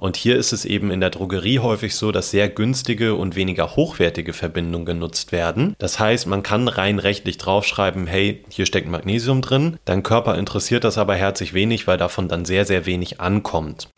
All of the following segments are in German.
Und hier ist es eben in der Drogerie häufig so, dass sehr günstige und weniger hochwertige Verbindungen genutzt werden. Das heißt, man kann rein rechtlich draufschreiben, hey, hier steckt Magnesium drin. Dein Körper interessiert das aber herzlich wenig, weil davon dann sehr, sehr wenig ankommt.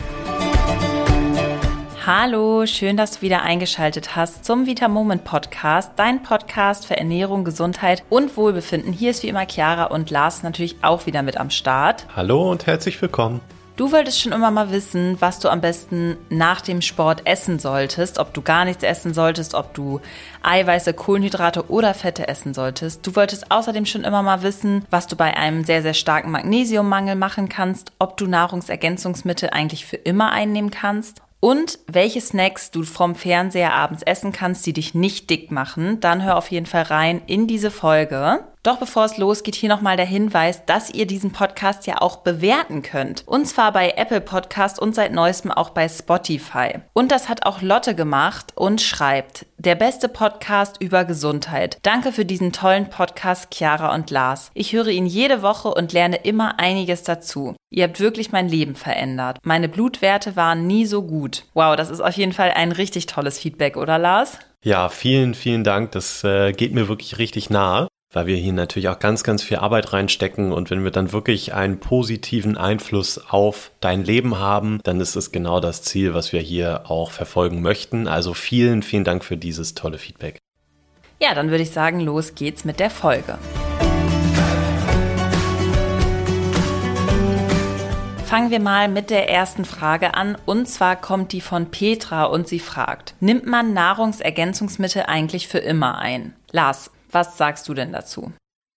Hallo, schön, dass du wieder eingeschaltet hast zum Vita Moment Podcast, dein Podcast für Ernährung, Gesundheit und Wohlbefinden. Hier ist wie immer Chiara und Lars natürlich auch wieder mit am Start. Hallo und herzlich willkommen. Du wolltest schon immer mal wissen, was du am besten nach dem Sport essen solltest, ob du gar nichts essen solltest, ob du Eiweiße, Kohlenhydrate oder Fette essen solltest. Du wolltest außerdem schon immer mal wissen, was du bei einem sehr, sehr starken Magnesiummangel machen kannst, ob du Nahrungsergänzungsmittel eigentlich für immer einnehmen kannst und welche Snacks du vom Fernseher abends essen kannst, die dich nicht dick machen, dann hör auf jeden Fall rein in diese Folge. Doch bevor es losgeht, hier nochmal der Hinweis, dass ihr diesen Podcast ja auch bewerten könnt. Und zwar bei Apple Podcast und seit neuestem auch bei Spotify. Und das hat auch Lotte gemacht und schreibt, der beste Podcast über Gesundheit. Danke für diesen tollen Podcast, Chiara und Lars. Ich höre ihn jede Woche und lerne immer einiges dazu. Ihr habt wirklich mein Leben verändert. Meine Blutwerte waren nie so gut. Wow, das ist auf jeden Fall ein richtig tolles Feedback, oder Lars? Ja, vielen, vielen Dank. Das äh, geht mir wirklich richtig nahe weil wir hier natürlich auch ganz, ganz viel Arbeit reinstecken und wenn wir dann wirklich einen positiven Einfluss auf dein Leben haben, dann ist es genau das Ziel, was wir hier auch verfolgen möchten. Also vielen, vielen Dank für dieses tolle Feedback. Ja, dann würde ich sagen, los geht's mit der Folge. Fangen wir mal mit der ersten Frage an und zwar kommt die von Petra und sie fragt, nimmt man Nahrungsergänzungsmittel eigentlich für immer ein? Lars, was sagst du denn dazu?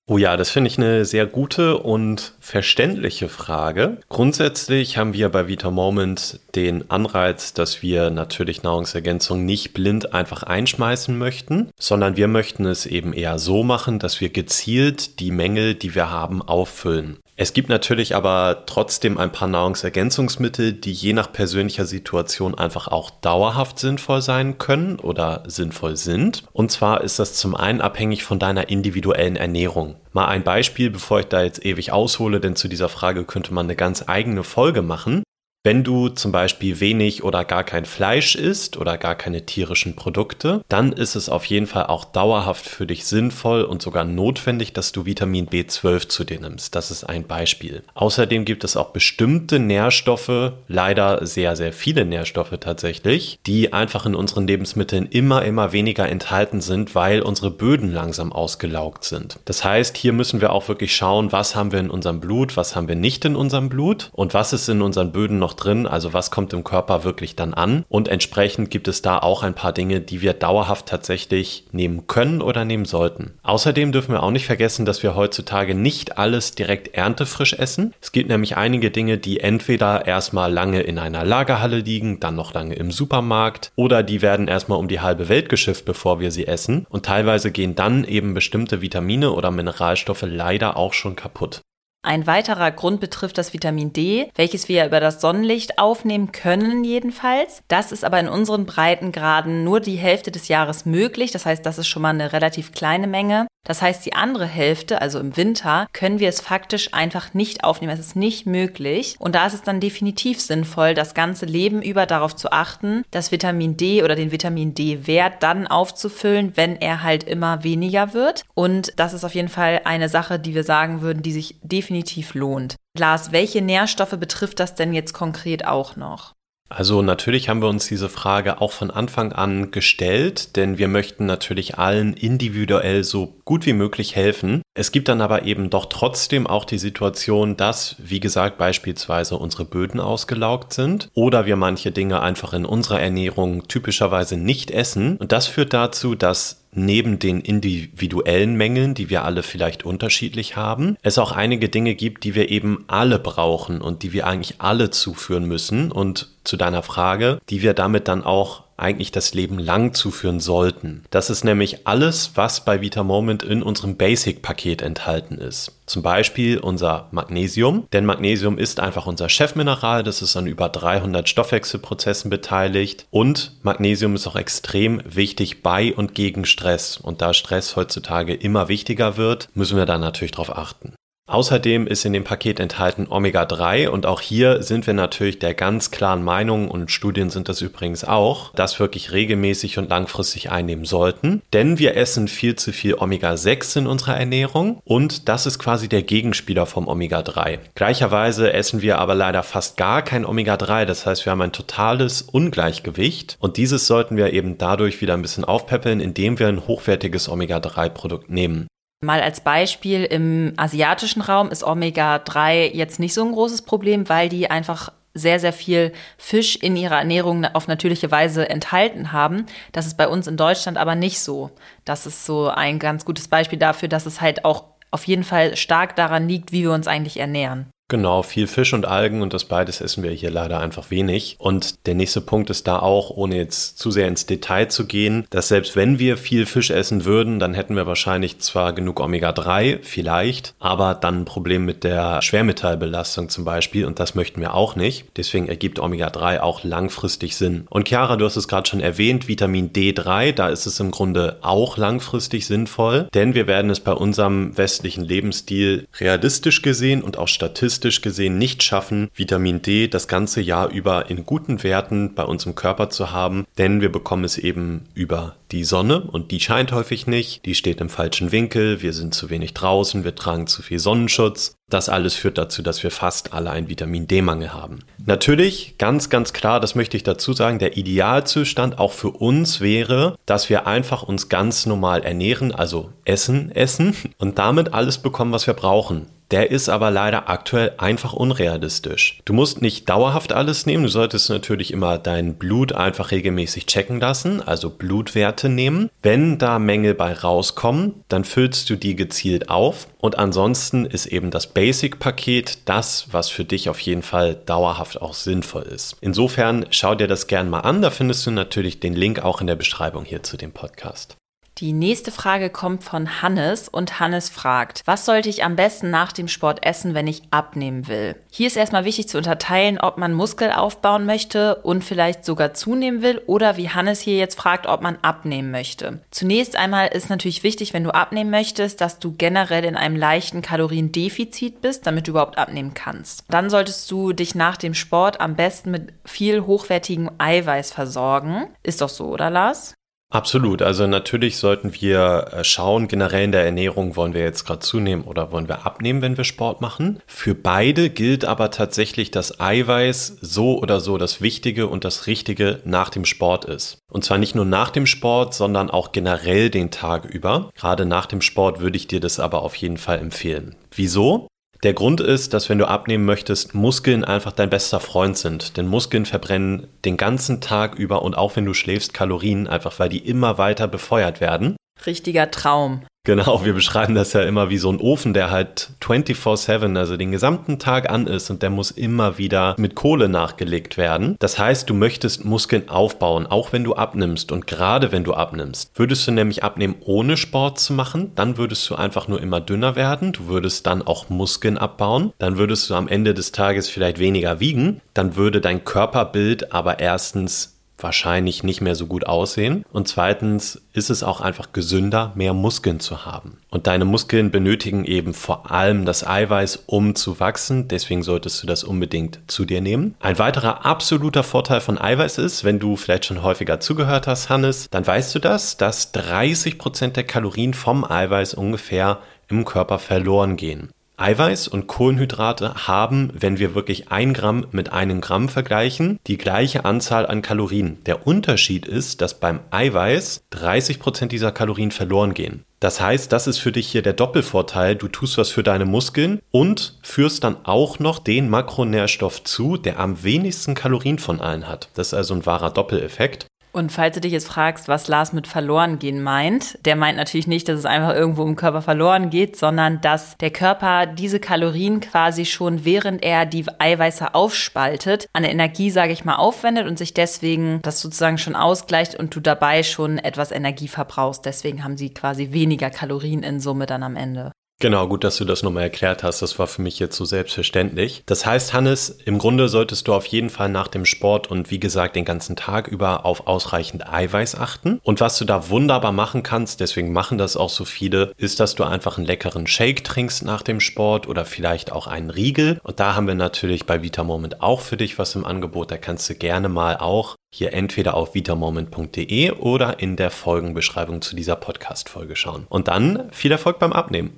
Oh ja, das finde ich eine sehr gute und verständliche Frage. Grundsätzlich haben wir bei Vita Moment den Anreiz, dass wir natürlich Nahrungsergänzung nicht blind einfach einschmeißen möchten, sondern wir möchten es eben eher so machen, dass wir gezielt die Mängel, die wir haben, auffüllen. Es gibt natürlich aber trotzdem ein paar Nahrungsergänzungsmittel, die je nach persönlicher Situation einfach auch dauerhaft sinnvoll sein können oder sinnvoll sind. Und zwar ist das zum einen abhängig von deiner individuellen Ernährung. Mal ein Beispiel, bevor ich da jetzt ewig aushole, denn zu dieser Frage könnte man eine ganz eigene Folge machen. Wenn du zum Beispiel wenig oder gar kein Fleisch isst oder gar keine tierischen Produkte, dann ist es auf jeden Fall auch dauerhaft für dich sinnvoll und sogar notwendig, dass du Vitamin B12 zu dir nimmst. Das ist ein Beispiel. Außerdem gibt es auch bestimmte Nährstoffe, leider sehr, sehr viele Nährstoffe tatsächlich, die einfach in unseren Lebensmitteln immer, immer weniger enthalten sind, weil unsere Böden langsam ausgelaugt sind. Das heißt, hier müssen wir auch wirklich schauen, was haben wir in unserem Blut, was haben wir nicht in unserem Blut und was ist in unseren Böden noch noch drin? Also was kommt im Körper wirklich dann an? Und entsprechend gibt es da auch ein paar Dinge, die wir dauerhaft tatsächlich nehmen können oder nehmen sollten. Außerdem dürfen wir auch nicht vergessen, dass wir heutzutage nicht alles direkt erntefrisch essen. Es gibt nämlich einige Dinge, die entweder erstmal lange in einer Lagerhalle liegen, dann noch lange im Supermarkt oder die werden erstmal um die halbe Welt geschifft, bevor wir sie essen. Und teilweise gehen dann eben bestimmte Vitamine oder Mineralstoffe leider auch schon kaputt. Ein weiterer Grund betrifft das Vitamin D, welches wir über das Sonnenlicht aufnehmen können jedenfalls. Das ist aber in unseren Breitengraden nur die Hälfte des Jahres möglich. Das heißt, das ist schon mal eine relativ kleine Menge. Das heißt, die andere Hälfte, also im Winter, können wir es faktisch einfach nicht aufnehmen. Es ist nicht möglich. Und da ist es dann definitiv sinnvoll, das ganze Leben über darauf zu achten, das Vitamin D oder den Vitamin D-Wert dann aufzufüllen, wenn er halt immer weniger wird. Und das ist auf jeden Fall eine Sache, die wir sagen würden, die sich definitiv lohnt. Lars, welche Nährstoffe betrifft das denn jetzt konkret auch noch? Also natürlich haben wir uns diese Frage auch von Anfang an gestellt, denn wir möchten natürlich allen individuell so gut wie möglich helfen. Es gibt dann aber eben doch trotzdem auch die Situation, dass, wie gesagt, beispielsweise unsere Böden ausgelaugt sind oder wir manche Dinge einfach in unserer Ernährung typischerweise nicht essen. Und das führt dazu, dass neben den individuellen Mängeln, die wir alle vielleicht unterschiedlich haben, es auch einige Dinge gibt, die wir eben alle brauchen und die wir eigentlich alle zuführen müssen. Und zu deiner Frage, die wir damit dann auch eigentlich das Leben lang zuführen sollten. Das ist nämlich alles, was bei Vita Moment in unserem Basic-Paket enthalten ist. Zum Beispiel unser Magnesium, denn Magnesium ist einfach unser Chefmineral, das ist an über 300 Stoffwechselprozessen beteiligt und Magnesium ist auch extrem wichtig bei und gegen Stress und da Stress heutzutage immer wichtiger wird, müssen wir da natürlich darauf achten. Außerdem ist in dem Paket enthalten Omega-3 und auch hier sind wir natürlich der ganz klaren Meinung und Studien sind das übrigens auch, dass wirklich regelmäßig und langfristig einnehmen sollten, denn wir essen viel zu viel Omega-6 in unserer Ernährung und das ist quasi der Gegenspieler vom Omega-3. Gleicherweise essen wir aber leider fast gar kein Omega-3, das heißt wir haben ein totales Ungleichgewicht und dieses sollten wir eben dadurch wieder ein bisschen aufpäppeln, indem wir ein hochwertiges Omega-3-Produkt nehmen. Mal als Beispiel, im asiatischen Raum ist Omega-3 jetzt nicht so ein großes Problem, weil die einfach sehr, sehr viel Fisch in ihrer Ernährung auf natürliche Weise enthalten haben. Das ist bei uns in Deutschland aber nicht so. Das ist so ein ganz gutes Beispiel dafür, dass es halt auch auf jeden Fall stark daran liegt, wie wir uns eigentlich ernähren. Genau, viel Fisch und Algen und das beides essen wir hier leider einfach wenig. Und der nächste Punkt ist da auch, ohne jetzt zu sehr ins Detail zu gehen, dass selbst wenn wir viel Fisch essen würden, dann hätten wir wahrscheinlich zwar genug Omega-3, vielleicht, aber dann ein Problem mit der Schwermetallbelastung zum Beispiel und das möchten wir auch nicht. Deswegen ergibt Omega-3 auch langfristig Sinn. Und Chiara, du hast es gerade schon erwähnt, Vitamin D3, da ist es im Grunde auch langfristig sinnvoll, denn wir werden es bei unserem westlichen Lebensstil realistisch gesehen und auch statistisch statistisch gesehen nicht schaffen, Vitamin D das ganze Jahr über in guten Werten bei uns im Körper zu haben, denn wir bekommen es eben über die Sonne und die scheint häufig nicht, die steht im falschen Winkel, wir sind zu wenig draußen, wir tragen zu viel Sonnenschutz. Das alles führt dazu, dass wir fast alle einen Vitamin D-Mangel haben. Natürlich, ganz, ganz klar, das möchte ich dazu sagen, der Idealzustand auch für uns wäre, dass wir einfach uns ganz normal ernähren, also essen, essen und damit alles bekommen, was wir brauchen. Der ist aber leider aktuell einfach unrealistisch. Du musst nicht dauerhaft alles nehmen, du solltest natürlich immer dein Blut einfach regelmäßig checken lassen, also Blutwerte nehmen. Wenn da Mängel bei rauskommen, dann füllst du die gezielt auf und ansonsten ist eben das Basic-Paket das, was für dich auf jeden Fall dauerhaft auch sinnvoll ist. Insofern schau dir das gern mal an, da findest du natürlich den Link auch in der Beschreibung hier zu dem Podcast. Die nächste Frage kommt von Hannes und Hannes fragt, was sollte ich am besten nach dem Sport essen, wenn ich abnehmen will? Hier ist erstmal wichtig zu unterteilen, ob man Muskel aufbauen möchte und vielleicht sogar zunehmen will oder wie Hannes hier jetzt fragt, ob man abnehmen möchte. Zunächst einmal ist natürlich wichtig, wenn du abnehmen möchtest, dass du generell in einem leichten Kaloriendefizit bist, damit du überhaupt abnehmen kannst. Dann solltest du dich nach dem Sport am besten mit viel hochwertigem Eiweiß versorgen. Ist doch so, oder Lars? Absolut. Also natürlich sollten wir äh, schauen, generell in der Ernährung, wollen wir jetzt gerade zunehmen oder wollen wir abnehmen, wenn wir Sport machen. Für beide gilt aber tatsächlich, dass Eiweiß so oder so das Wichtige und das Richtige nach dem Sport ist. Und zwar nicht nur nach dem Sport, sondern auch generell den Tag über. Gerade nach dem Sport würde ich dir das aber auf jeden Fall empfehlen. Wieso? Der Grund ist, dass wenn du abnehmen möchtest, Muskeln einfach dein bester Freund sind. Denn Muskeln verbrennen den ganzen Tag über und auch wenn du schläfst Kalorien, einfach weil die immer weiter befeuert werden. Richtiger Traum. Genau, wir beschreiben das ja immer wie so ein Ofen, der halt 24-7, also den gesamten Tag an ist und der muss immer wieder mit Kohle nachgelegt werden. Das heißt, du möchtest Muskeln aufbauen, auch wenn du abnimmst und gerade wenn du abnimmst. Würdest du nämlich abnehmen, ohne Sport zu machen, dann würdest du einfach nur immer dünner werden, du würdest dann auch Muskeln abbauen, dann würdest du am Ende des Tages vielleicht weniger wiegen, dann würde dein Körperbild aber erstens wahrscheinlich nicht mehr so gut aussehen. Und zweitens ist es auch einfach gesünder, mehr Muskeln zu haben. Und deine Muskeln benötigen eben vor allem das Eiweiß, um zu wachsen. Deswegen solltest du das unbedingt zu dir nehmen. Ein weiterer absoluter Vorteil von Eiweiß ist, wenn du vielleicht schon häufiger zugehört hast, Hannes, dann weißt du das, dass 30 Prozent der Kalorien vom Eiweiß ungefähr im Körper verloren gehen. Eiweiß und Kohlenhydrate haben, wenn wir wirklich ein Gramm mit einem Gramm vergleichen, die gleiche Anzahl an Kalorien. Der Unterschied ist, dass beim Eiweiß 30 Prozent dieser Kalorien verloren gehen. Das heißt, das ist für dich hier der Doppelvorteil. Du tust was für deine Muskeln und führst dann auch noch den Makronährstoff zu, der am wenigsten Kalorien von allen hat. Das ist also ein wahrer Doppeleffekt. Und falls du dich jetzt fragst, was Lars mit verloren gehen meint, der meint natürlich nicht, dass es einfach irgendwo im Körper verloren geht, sondern dass der Körper diese Kalorien quasi schon, während er die Eiweiße aufspaltet, an Energie, sage ich mal, aufwendet und sich deswegen das sozusagen schon ausgleicht und du dabei schon etwas Energie verbrauchst. Deswegen haben sie quasi weniger Kalorien in Summe dann am Ende. Genau, gut, dass du das nochmal erklärt hast. Das war für mich jetzt so selbstverständlich. Das heißt, Hannes, im Grunde solltest du auf jeden Fall nach dem Sport und wie gesagt den ganzen Tag über auf ausreichend Eiweiß achten. Und was du da wunderbar machen kannst, deswegen machen das auch so viele, ist, dass du einfach einen leckeren Shake trinkst nach dem Sport oder vielleicht auch einen Riegel. Und da haben wir natürlich bei Vitamoment auch für dich was im Angebot. Da kannst du gerne mal auch hier entweder auf vitamoment.de oder in der Folgenbeschreibung zu dieser Podcast-Folge schauen. Und dann viel Erfolg beim Abnehmen.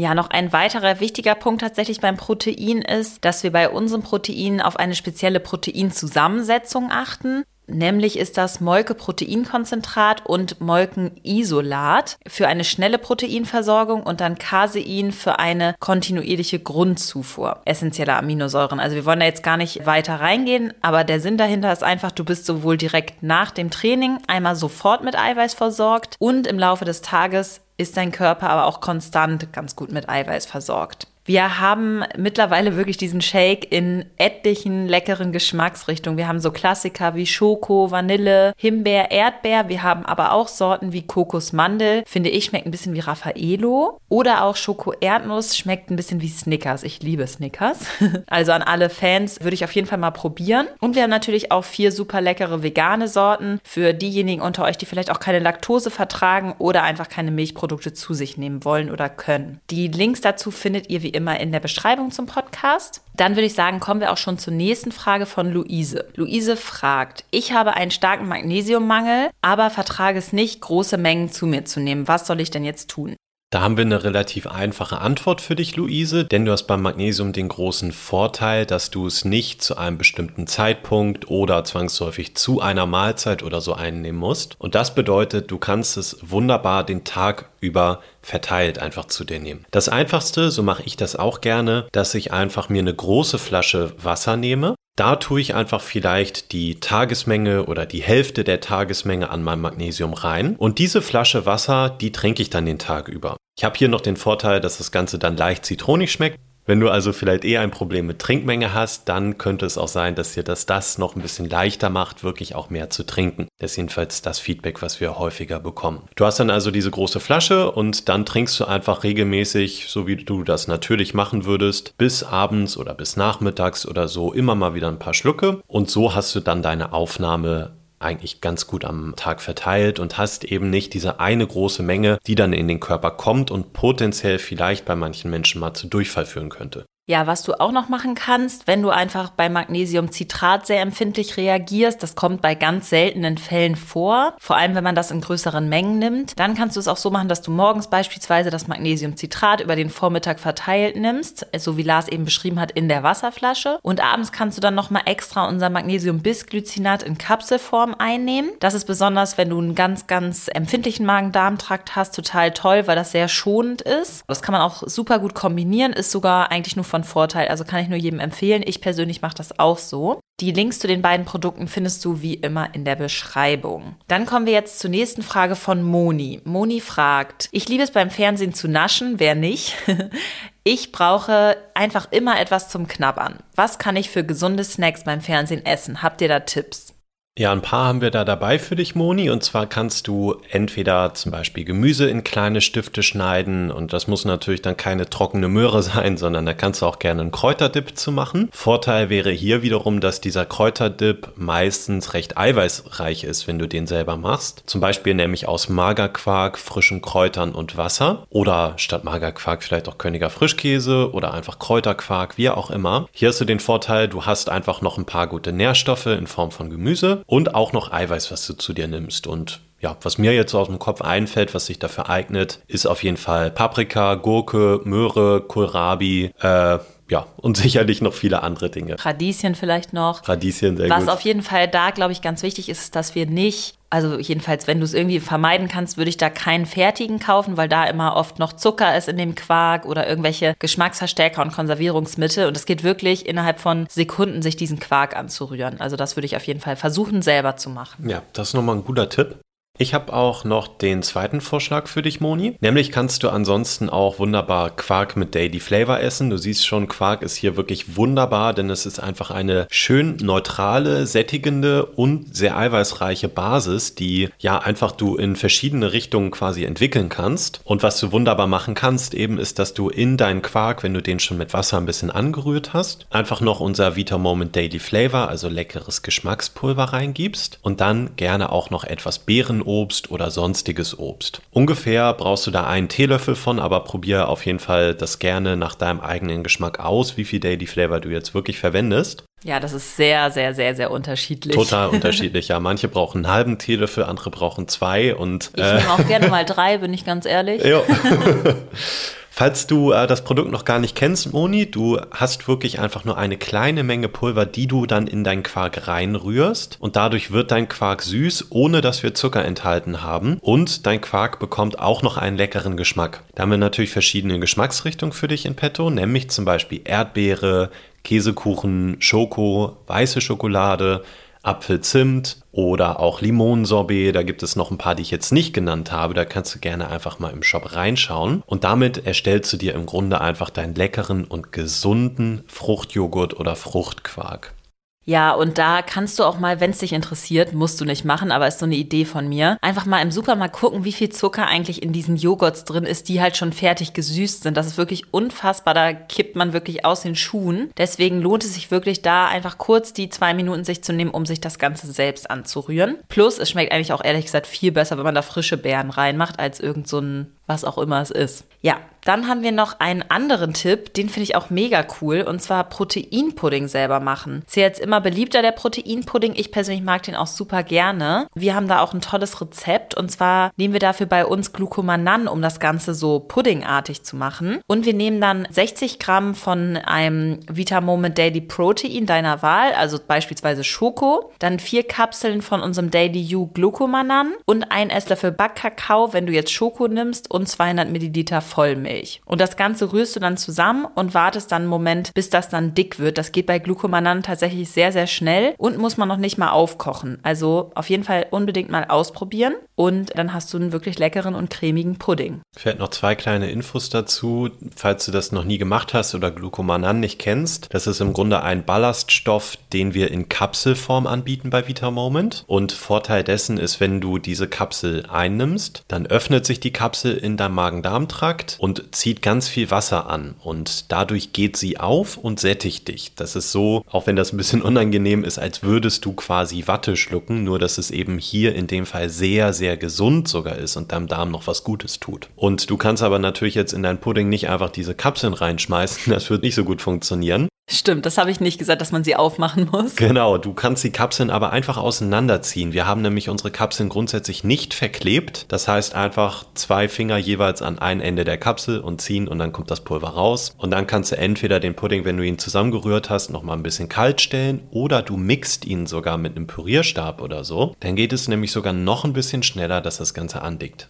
Ja, noch ein weiterer wichtiger Punkt tatsächlich beim Protein ist, dass wir bei unserem Protein auf eine spezielle Proteinzusammensetzung achten. Nämlich ist das Molke-Proteinkonzentrat und Molkenisolat für eine schnelle Proteinversorgung und dann Casein für eine kontinuierliche Grundzufuhr essentieller Aminosäuren. Also wir wollen da jetzt gar nicht weiter reingehen, aber der Sinn dahinter ist einfach, du bist sowohl direkt nach dem Training einmal sofort mit Eiweiß versorgt und im Laufe des Tages ist dein Körper aber auch konstant ganz gut mit Eiweiß versorgt. Wir haben mittlerweile wirklich diesen Shake in etlichen leckeren Geschmacksrichtungen. Wir haben so Klassiker wie Schoko, Vanille, Himbeer, Erdbeer. Wir haben aber auch Sorten wie Kokosmandel. Finde ich, schmeckt ein bisschen wie Raffaello. Oder auch Schoko-Erdnuss schmeckt ein bisschen wie Snickers. Ich liebe Snickers. Also an alle Fans würde ich auf jeden Fall mal probieren. Und wir haben natürlich auch vier super leckere vegane Sorten für diejenigen unter euch, die vielleicht auch keine Laktose vertragen oder einfach keine Milchprodukte zu sich nehmen wollen oder können. Die Links dazu findet ihr wie immer immer in der Beschreibung zum Podcast. Dann würde ich sagen, kommen wir auch schon zur nächsten Frage von Luise. Luise fragt, ich habe einen starken Magnesiummangel, aber vertrage es nicht, große Mengen zu mir zu nehmen. Was soll ich denn jetzt tun? Da haben wir eine relativ einfache Antwort für dich, Luise, denn du hast beim Magnesium den großen Vorteil, dass du es nicht zu einem bestimmten Zeitpunkt oder zwangsläufig zu einer Mahlzeit oder so einnehmen musst. Und das bedeutet, du kannst es wunderbar den Tag über verteilt einfach zu dir nehmen. Das einfachste, so mache ich das auch gerne, dass ich einfach mir eine große Flasche Wasser nehme da tue ich einfach vielleicht die Tagesmenge oder die Hälfte der Tagesmenge an meinem Magnesium rein. Und diese Flasche Wasser, die trinke ich dann den Tag über. Ich habe hier noch den Vorteil, dass das Ganze dann leicht zitronig schmeckt. Wenn du also vielleicht eher ein Problem mit Trinkmenge hast, dann könnte es auch sein, dass dir das das noch ein bisschen leichter macht, wirklich auch mehr zu trinken. Das ist jedenfalls das Feedback, was wir häufiger bekommen. Du hast dann also diese große Flasche und dann trinkst du einfach regelmäßig, so wie du das natürlich machen würdest, bis abends oder bis nachmittags oder so immer mal wieder ein paar Schlucke und so hast du dann deine Aufnahme eigentlich ganz gut am Tag verteilt und hast eben nicht diese eine große Menge, die dann in den Körper kommt und potenziell vielleicht bei manchen Menschen mal zu Durchfall führen könnte. Ja, was du auch noch machen kannst, wenn du einfach bei Magnesiumcitrat sehr empfindlich reagierst, das kommt bei ganz seltenen Fällen vor, vor allem wenn man das in größeren Mengen nimmt, dann kannst du es auch so machen, dass du morgens beispielsweise das Magnesiumcitrat über den Vormittag verteilt nimmst, so wie Lars eben beschrieben hat, in der Wasserflasche und abends kannst du dann nochmal extra unser Magnesiumbisglycinat in Kapselform einnehmen. Das ist besonders, wenn du einen ganz, ganz empfindlichen Magen-Darm-Trakt hast, total toll, weil das sehr schonend ist. Das kann man auch super gut kombinieren, ist sogar eigentlich nur von von Vorteil. Also kann ich nur jedem empfehlen. Ich persönlich mache das auch so. Die Links zu den beiden Produkten findest du wie immer in der Beschreibung. Dann kommen wir jetzt zur nächsten Frage von Moni. Moni fragt, ich liebe es beim Fernsehen zu naschen, wer nicht? Ich brauche einfach immer etwas zum Knabbern. Was kann ich für gesunde Snacks beim Fernsehen essen? Habt ihr da Tipps? Ja, ein paar haben wir da dabei für dich, Moni. Und zwar kannst du entweder zum Beispiel Gemüse in kleine Stifte schneiden. Und das muss natürlich dann keine trockene Möhre sein, sondern da kannst du auch gerne einen Kräuterdip zu machen. Vorteil wäre hier wiederum, dass dieser Kräuterdip meistens recht eiweißreich ist, wenn du den selber machst. Zum Beispiel nämlich aus Magerquark, frischen Kräutern und Wasser. Oder statt Magerquark vielleicht auch Königer Frischkäse oder einfach Kräuterquark, wie auch immer. Hier hast du den Vorteil, du hast einfach noch ein paar gute Nährstoffe in Form von Gemüse und auch noch Eiweiß, was du zu dir nimmst. Und ja, was mir jetzt aus dem Kopf einfällt, was sich dafür eignet, ist auf jeden Fall Paprika, Gurke, Möhre, Kohlrabi, äh, ja, und sicherlich noch viele andere Dinge. Radieschen vielleicht noch. Radieschen, sehr Was gut. Was auf jeden Fall da, glaube ich, ganz wichtig ist, ist, dass wir nicht, also jedenfalls, wenn du es irgendwie vermeiden kannst, würde ich da keinen fertigen kaufen, weil da immer oft noch Zucker ist in dem Quark oder irgendwelche Geschmacksverstärker und Konservierungsmittel. Und es geht wirklich innerhalb von Sekunden, sich diesen Quark anzurühren. Also das würde ich auf jeden Fall versuchen, selber zu machen. Ja, das ist nochmal ein guter Tipp. Ich habe auch noch den zweiten Vorschlag für dich, Moni. Nämlich kannst du ansonsten auch wunderbar Quark mit Daily Flavor essen. Du siehst schon, Quark ist hier wirklich wunderbar, denn es ist einfach eine schön neutrale, sättigende und sehr eiweißreiche Basis, die ja einfach du in verschiedene Richtungen quasi entwickeln kannst. Und was du wunderbar machen kannst, eben ist, dass du in deinen Quark, wenn du den schon mit Wasser ein bisschen angerührt hast, einfach noch unser Vita Moment Daily Flavor, also leckeres Geschmackspulver reingibst und dann gerne auch noch etwas Beeren Obst oder sonstiges Obst. Ungefähr brauchst du da einen Teelöffel von, aber probier auf jeden Fall das gerne nach deinem eigenen Geschmack aus, wie viel Daily Flavor du jetzt wirklich verwendest. Ja, das ist sehr, sehr, sehr, sehr unterschiedlich. Total unterschiedlich, ja. Manche brauchen einen halben Teelöffel, andere brauchen zwei und. Ich äh, nehme auch gerne mal drei, bin ich ganz ehrlich. Ja. Falls du äh, das Produkt noch gar nicht kennst, Moni, du hast wirklich einfach nur eine kleine Menge Pulver, die du dann in deinen Quark reinrührst und dadurch wird dein Quark süß, ohne dass wir Zucker enthalten haben und dein Quark bekommt auch noch einen leckeren Geschmack. Da haben wir natürlich verschiedene Geschmacksrichtungen für dich in petto, nämlich zum Beispiel Erdbeere, Käsekuchen, Schoko, weiße Schokolade, Apfelzimt oder auch Limonensorbet. Da gibt es noch ein paar, die ich jetzt nicht genannt habe. Da kannst du gerne einfach mal im Shop reinschauen. Und damit erstellst du dir im Grunde einfach deinen leckeren und gesunden Fruchtjoghurt oder Fruchtquark. Ja, und da kannst du auch mal, wenn es dich interessiert, musst du nicht machen, aber ist so eine Idee von mir, einfach mal im Supermarkt gucken, wie viel Zucker eigentlich in diesen Joghurts drin ist, die halt schon fertig gesüßt sind. Das ist wirklich unfassbar, da kippt man wirklich aus den Schuhen. Deswegen lohnt es sich wirklich da einfach kurz die zwei Minuten sich zu nehmen, um sich das Ganze selbst anzurühren. Plus, es schmeckt eigentlich auch ehrlich gesagt viel besser, wenn man da frische Beeren reinmacht, als irgend so ein was auch immer es ist. Ja, dann haben wir noch einen anderen Tipp, den finde ich auch mega cool, und zwar Proteinpudding selber machen. Ist ja jetzt immer beliebter, der Proteinpudding. Ich persönlich mag den auch super gerne. Wir haben da auch ein tolles Rezept, und zwar nehmen wir dafür bei uns Glucomanan, um das Ganze so puddingartig zu machen. Und wir nehmen dann 60 Gramm von einem Vitamoment Daily Protein deiner Wahl, also beispielsweise Schoko, dann vier Kapseln von unserem Daily U Glucomanan und ein Esslöffel Backkakao, wenn du jetzt Schoko nimmst, und und 200 Milliliter Vollmilch. Und das Ganze rührst du dann zusammen und wartest dann einen Moment, bis das dann dick wird. Das geht bei Glucomanan tatsächlich sehr, sehr schnell und muss man noch nicht mal aufkochen. Also auf jeden Fall unbedingt mal ausprobieren und dann hast du einen wirklich leckeren und cremigen Pudding. Vielleicht noch zwei kleine Infos dazu, falls du das noch nie gemacht hast oder Glucomanan nicht kennst. Das ist im Grunde ein Ballaststoff, den wir in Kapselform anbieten bei Vita Moment. Und Vorteil dessen ist, wenn du diese Kapsel einnimmst, dann öffnet sich die Kapsel in in deinem Magen-Darm-Trakt und zieht ganz viel Wasser an und dadurch geht sie auf und sättigt dich. Das ist so, auch wenn das ein bisschen unangenehm ist, als würdest du quasi Watte schlucken, nur dass es eben hier in dem Fall sehr, sehr gesund sogar ist und deinem Darm noch was Gutes tut. Und du kannst aber natürlich jetzt in dein Pudding nicht einfach diese Kapseln reinschmeißen, das wird nicht so gut funktionieren. Stimmt, das habe ich nicht gesagt, dass man sie aufmachen muss. Genau, du kannst die Kapseln aber einfach auseinanderziehen. Wir haben nämlich unsere Kapseln grundsätzlich nicht verklebt. Das heißt einfach zwei Finger jeweils an ein Ende der Kapsel und ziehen und dann kommt das Pulver raus. Und dann kannst du entweder den Pudding, wenn du ihn zusammengerührt hast, nochmal ein bisschen kalt stellen oder du mixt ihn sogar mit einem Pürierstab oder so. Dann geht es nämlich sogar noch ein bisschen schneller, dass das Ganze andickt.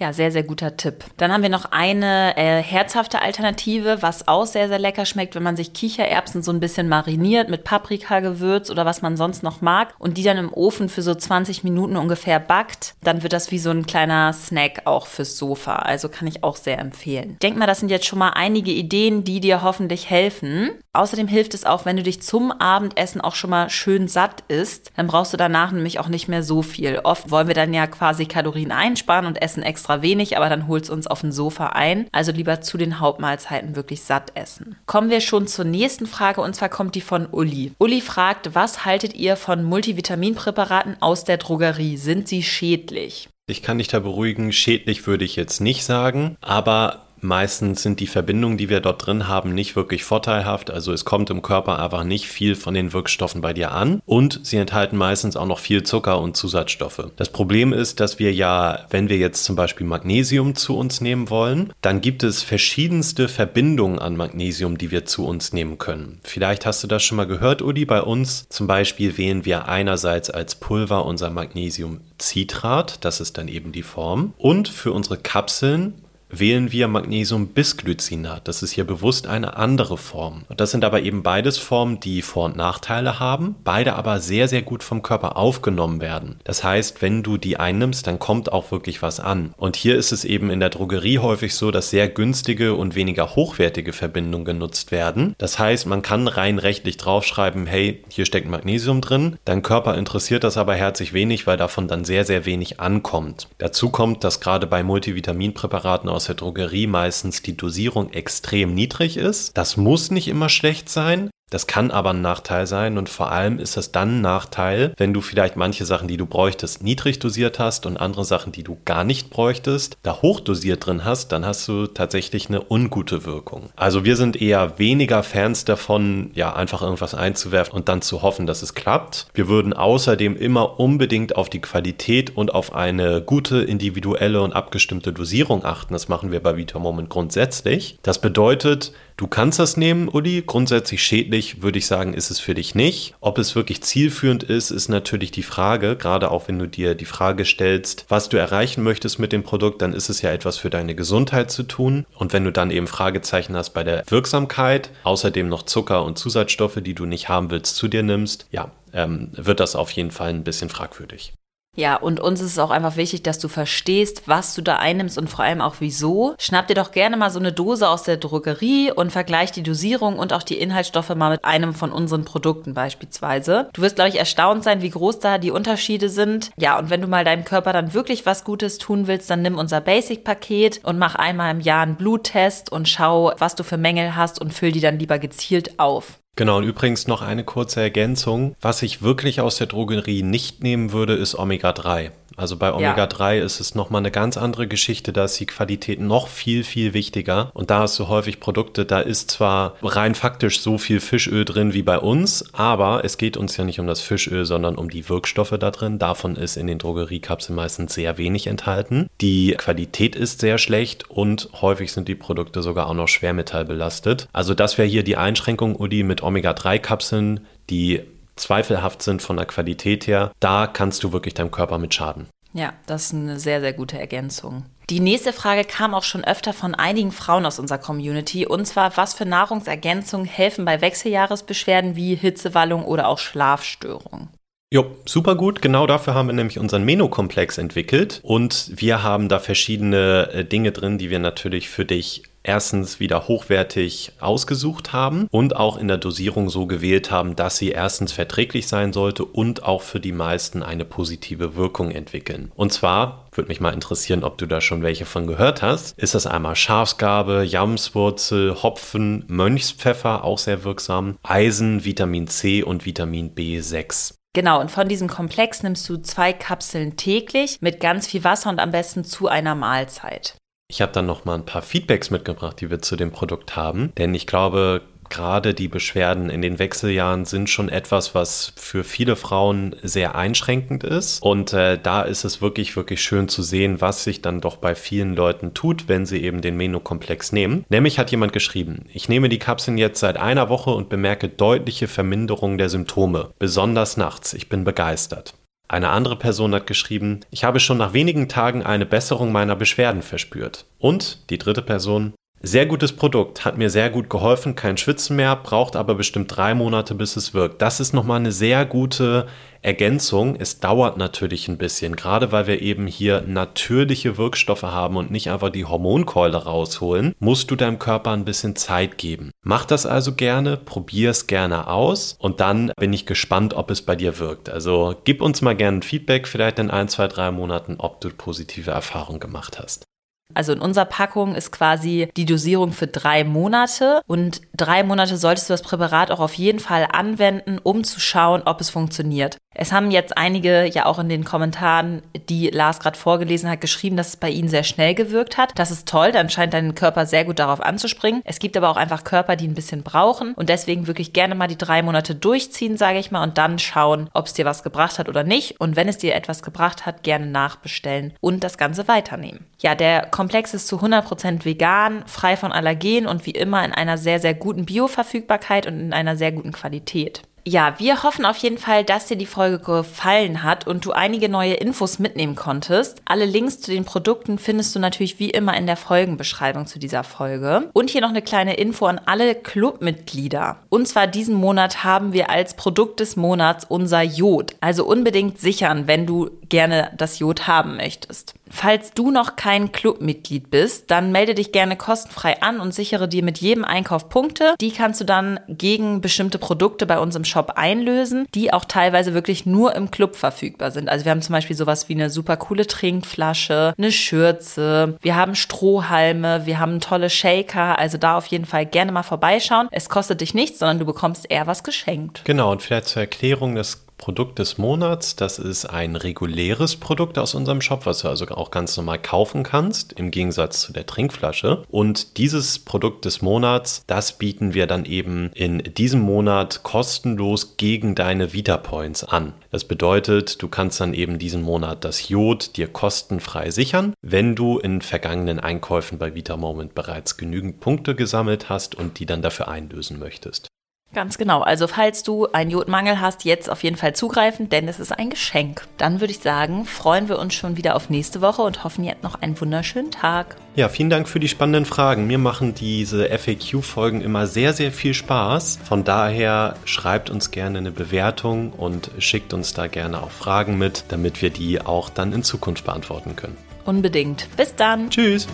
Ja, sehr, sehr guter Tipp. Dann haben wir noch eine äh, herzhafte Alternative, was auch sehr, sehr lecker schmeckt, wenn man sich Kichererbsen so ein bisschen mariniert mit Paprikagewürz oder was man sonst noch mag und die dann im Ofen für so 20 Minuten ungefähr backt. Dann wird das wie so ein kleiner Snack auch fürs Sofa. Also kann ich auch sehr empfehlen. Denk mal, das sind jetzt schon mal einige Ideen, die dir hoffentlich helfen. Außerdem hilft es auch, wenn du dich zum Abendessen auch schon mal schön satt isst. Dann brauchst du danach nämlich auch nicht mehr so viel. Oft wollen wir dann ja quasi Kalorien einsparen und essen extra extra wenig, aber dann holt es uns auf dem Sofa ein. Also lieber zu den Hauptmahlzeiten wirklich satt essen. Kommen wir schon zur nächsten Frage und zwar kommt die von Uli. Uli fragt, was haltet ihr von Multivitaminpräparaten aus der Drogerie? Sind sie schädlich? Ich kann dich da beruhigen, schädlich würde ich jetzt nicht sagen, aber Meistens sind die Verbindungen, die wir dort drin haben, nicht wirklich vorteilhaft. Also es kommt im Körper einfach nicht viel von den Wirkstoffen bei dir an. Und sie enthalten meistens auch noch viel Zucker und Zusatzstoffe. Das Problem ist, dass wir ja, wenn wir jetzt zum Beispiel Magnesium zu uns nehmen wollen, dann gibt es verschiedenste Verbindungen an Magnesium, die wir zu uns nehmen können. Vielleicht hast du das schon mal gehört, Uli. Bei uns zum Beispiel wählen wir einerseits als Pulver unser Magnesiumcitrat. Das ist dann eben die Form. Und für unsere Kapseln wählen wir Magnesium-Bisglycinat. Das ist hier bewusst eine andere Form. Das sind aber eben beides Formen, die Vor- und Nachteile haben, beide aber sehr, sehr gut vom Körper aufgenommen werden. Das heißt, wenn du die einnimmst, dann kommt auch wirklich was an. Und hier ist es eben in der Drogerie häufig so, dass sehr günstige und weniger hochwertige Verbindungen genutzt werden. Das heißt, man kann rein rechtlich draufschreiben, hey, hier steckt Magnesium drin. Dein Körper interessiert das aber herzlich wenig, weil davon dann sehr, sehr wenig ankommt. Dazu kommt, dass gerade bei Multivitaminpräparaten aus der Drogerie meistens die Dosierung extrem niedrig ist. Das muss nicht immer schlecht sein, das kann aber ein Nachteil sein und vor allem ist das dann ein Nachteil, wenn du vielleicht manche Sachen, die du bräuchtest, niedrig dosiert hast und andere Sachen, die du gar nicht bräuchtest, da hochdosiert drin hast, dann hast du tatsächlich eine ungute Wirkung. Also wir sind eher weniger Fans davon, ja, einfach irgendwas einzuwerfen und dann zu hoffen, dass es klappt. Wir würden außerdem immer unbedingt auf die Qualität und auf eine gute individuelle und abgestimmte Dosierung achten. Das machen wir bei Vita Moment grundsätzlich. Das bedeutet, Du kannst das nehmen, Uli. Grundsätzlich schädlich würde ich sagen, ist es für dich nicht. Ob es wirklich zielführend ist, ist natürlich die Frage. Gerade auch wenn du dir die Frage stellst, was du erreichen möchtest mit dem Produkt, dann ist es ja etwas für deine Gesundheit zu tun. Und wenn du dann eben Fragezeichen hast bei der Wirksamkeit, außerdem noch Zucker und Zusatzstoffe, die du nicht haben willst, zu dir nimmst, ja, ähm, wird das auf jeden Fall ein bisschen fragwürdig. Ja, und uns ist es auch einfach wichtig, dass du verstehst, was du da einnimmst und vor allem auch wieso. Schnapp dir doch gerne mal so eine Dose aus der Drogerie und vergleich die Dosierung und auch die Inhaltsstoffe mal mit einem von unseren Produkten beispielsweise. Du wirst, glaube ich, erstaunt sein, wie groß da die Unterschiede sind. Ja, und wenn du mal deinem Körper dann wirklich was Gutes tun willst, dann nimm unser Basic-Paket und mach einmal im Jahr einen Bluttest und schau, was du für Mängel hast und füll die dann lieber gezielt auf. Genau, und übrigens noch eine kurze Ergänzung. Was ich wirklich aus der Drogerie nicht nehmen würde, ist Omega-3. Also bei Omega-3 ja. ist es nochmal eine ganz andere Geschichte, da ist die Qualität noch viel, viel wichtiger. Und da hast du häufig Produkte, da ist zwar rein faktisch so viel Fischöl drin wie bei uns, aber es geht uns ja nicht um das Fischöl, sondern um die Wirkstoffe da drin. Davon ist in den Drogeriekapseln meistens sehr wenig enthalten. Die Qualität ist sehr schlecht und häufig sind die Produkte sogar auch noch schwermetallbelastet. Also das wäre hier die Einschränkung, Udi, mit Omega-3-Kapseln, die zweifelhaft sind von der Qualität her, da kannst du wirklich deinem Körper mit schaden. Ja, das ist eine sehr, sehr gute Ergänzung. Die nächste Frage kam auch schon öfter von einigen Frauen aus unserer Community und zwar, was für Nahrungsergänzungen helfen bei Wechseljahresbeschwerden wie Hitzewallung oder auch Schlafstörungen? Jo, super gut. Genau dafür haben wir nämlich unseren Meno-Komplex entwickelt und wir haben da verschiedene äh, Dinge drin, die wir natürlich für dich erstens wieder hochwertig ausgesucht haben und auch in der Dosierung so gewählt haben, dass sie erstens verträglich sein sollte und auch für die meisten eine positive Wirkung entwickeln. Und zwar würde mich mal interessieren, ob du da schon welche von gehört hast. Ist das einmal Schafsgabe, Jamswurzel, Hopfen, Mönchspfeffer, auch sehr wirksam, Eisen, Vitamin C und Vitamin B6. Genau, und von diesem Komplex nimmst du zwei Kapseln täglich mit ganz viel Wasser und am besten zu einer Mahlzeit. Ich habe dann noch mal ein paar Feedbacks mitgebracht, die wir zu dem Produkt haben, denn ich glaube, gerade die Beschwerden in den Wechseljahren sind schon etwas, was für viele Frauen sehr einschränkend ist. Und äh, da ist es wirklich, wirklich schön zu sehen, was sich dann doch bei vielen Leuten tut, wenn sie eben den Menokomplex nehmen. Nämlich hat jemand geschrieben, ich nehme die Kapseln jetzt seit einer Woche und bemerke deutliche Verminderung der Symptome, besonders nachts. Ich bin begeistert. Eine andere Person hat geschrieben, ich habe schon nach wenigen Tagen eine Besserung meiner Beschwerden verspürt. Und die dritte Person, sehr gutes Produkt, hat mir sehr gut geholfen, kein Schwitzen mehr, braucht aber bestimmt drei Monate, bis es wirkt. Das ist nochmal eine sehr gute Ergänzung. Es dauert natürlich ein bisschen, gerade weil wir eben hier natürliche Wirkstoffe haben und nicht einfach die Hormonkeule rausholen, musst du deinem Körper ein bisschen Zeit geben. Mach das also gerne, probier es gerne aus und dann bin ich gespannt, ob es bei dir wirkt. Also gib uns mal gerne ein Feedback, vielleicht in ein, zwei, drei Monaten, ob du positive Erfahrungen gemacht hast. Also in unserer Packung ist quasi die Dosierung für drei Monate und drei Monate solltest du das Präparat auch auf jeden Fall anwenden, um zu schauen, ob es funktioniert. Es haben jetzt einige ja auch in den Kommentaren, die Lars gerade vorgelesen hat, geschrieben, dass es bei ihnen sehr schnell gewirkt hat. Das ist toll, dann scheint dein Körper sehr gut darauf anzuspringen. Es gibt aber auch einfach Körper, die ein bisschen brauchen und deswegen wirklich gerne mal die drei Monate durchziehen, sage ich mal, und dann schauen, ob es dir was gebracht hat oder nicht. Und wenn es dir etwas gebracht hat, gerne nachbestellen und das Ganze weiternehmen. Ja, der Komplex ist zu 100% vegan, frei von Allergen und wie immer in einer sehr, sehr guten Bioverfügbarkeit und in einer sehr guten Qualität. Ja, wir hoffen auf jeden Fall, dass dir die Folge gefallen hat und du einige neue Infos mitnehmen konntest. Alle Links zu den Produkten findest du natürlich wie immer in der Folgenbeschreibung zu dieser Folge. Und hier noch eine kleine Info an alle Clubmitglieder. Und zwar diesen Monat haben wir als Produkt des Monats unser Jod. Also unbedingt sichern, wenn du gerne das Jod haben möchtest. Falls du noch kein Clubmitglied bist, dann melde dich gerne kostenfrei an und sichere dir mit jedem Einkauf Punkte. Die kannst du dann gegen bestimmte Produkte bei uns im Shop einlösen, die auch teilweise wirklich nur im Club verfügbar sind. Also wir haben zum Beispiel sowas wie eine super coole Trinkflasche, eine Schürze, wir haben Strohhalme, wir haben tolle Shaker. Also da auf jeden Fall gerne mal vorbeischauen. Es kostet dich nichts, sondern du bekommst eher was geschenkt. Genau, und vielleicht zur Erklärung, das Produkt des Monats. Das ist ein reguläres Produkt aus unserem Shop, was du also auch ganz normal kaufen kannst, im Gegensatz zu der Trinkflasche. Und dieses Produkt des Monats, das bieten wir dann eben in diesem Monat kostenlos gegen deine Vita Points an. Das bedeutet, du kannst dann eben diesen Monat das Jod dir kostenfrei sichern, wenn du in vergangenen Einkäufen bei Vita Moment bereits genügend Punkte gesammelt hast und die dann dafür einlösen möchtest. Ganz genau. Also falls du einen Jodmangel hast, jetzt auf jeden Fall zugreifen, denn es ist ein Geschenk. Dann würde ich sagen, freuen wir uns schon wieder auf nächste Woche und hoffen jetzt noch einen wunderschönen Tag. Ja, vielen Dank für die spannenden Fragen. Mir machen diese FAQ-Folgen immer sehr, sehr viel Spaß. Von daher schreibt uns gerne eine Bewertung und schickt uns da gerne auch Fragen mit, damit wir die auch dann in Zukunft beantworten können. Unbedingt. Bis dann. Tschüss.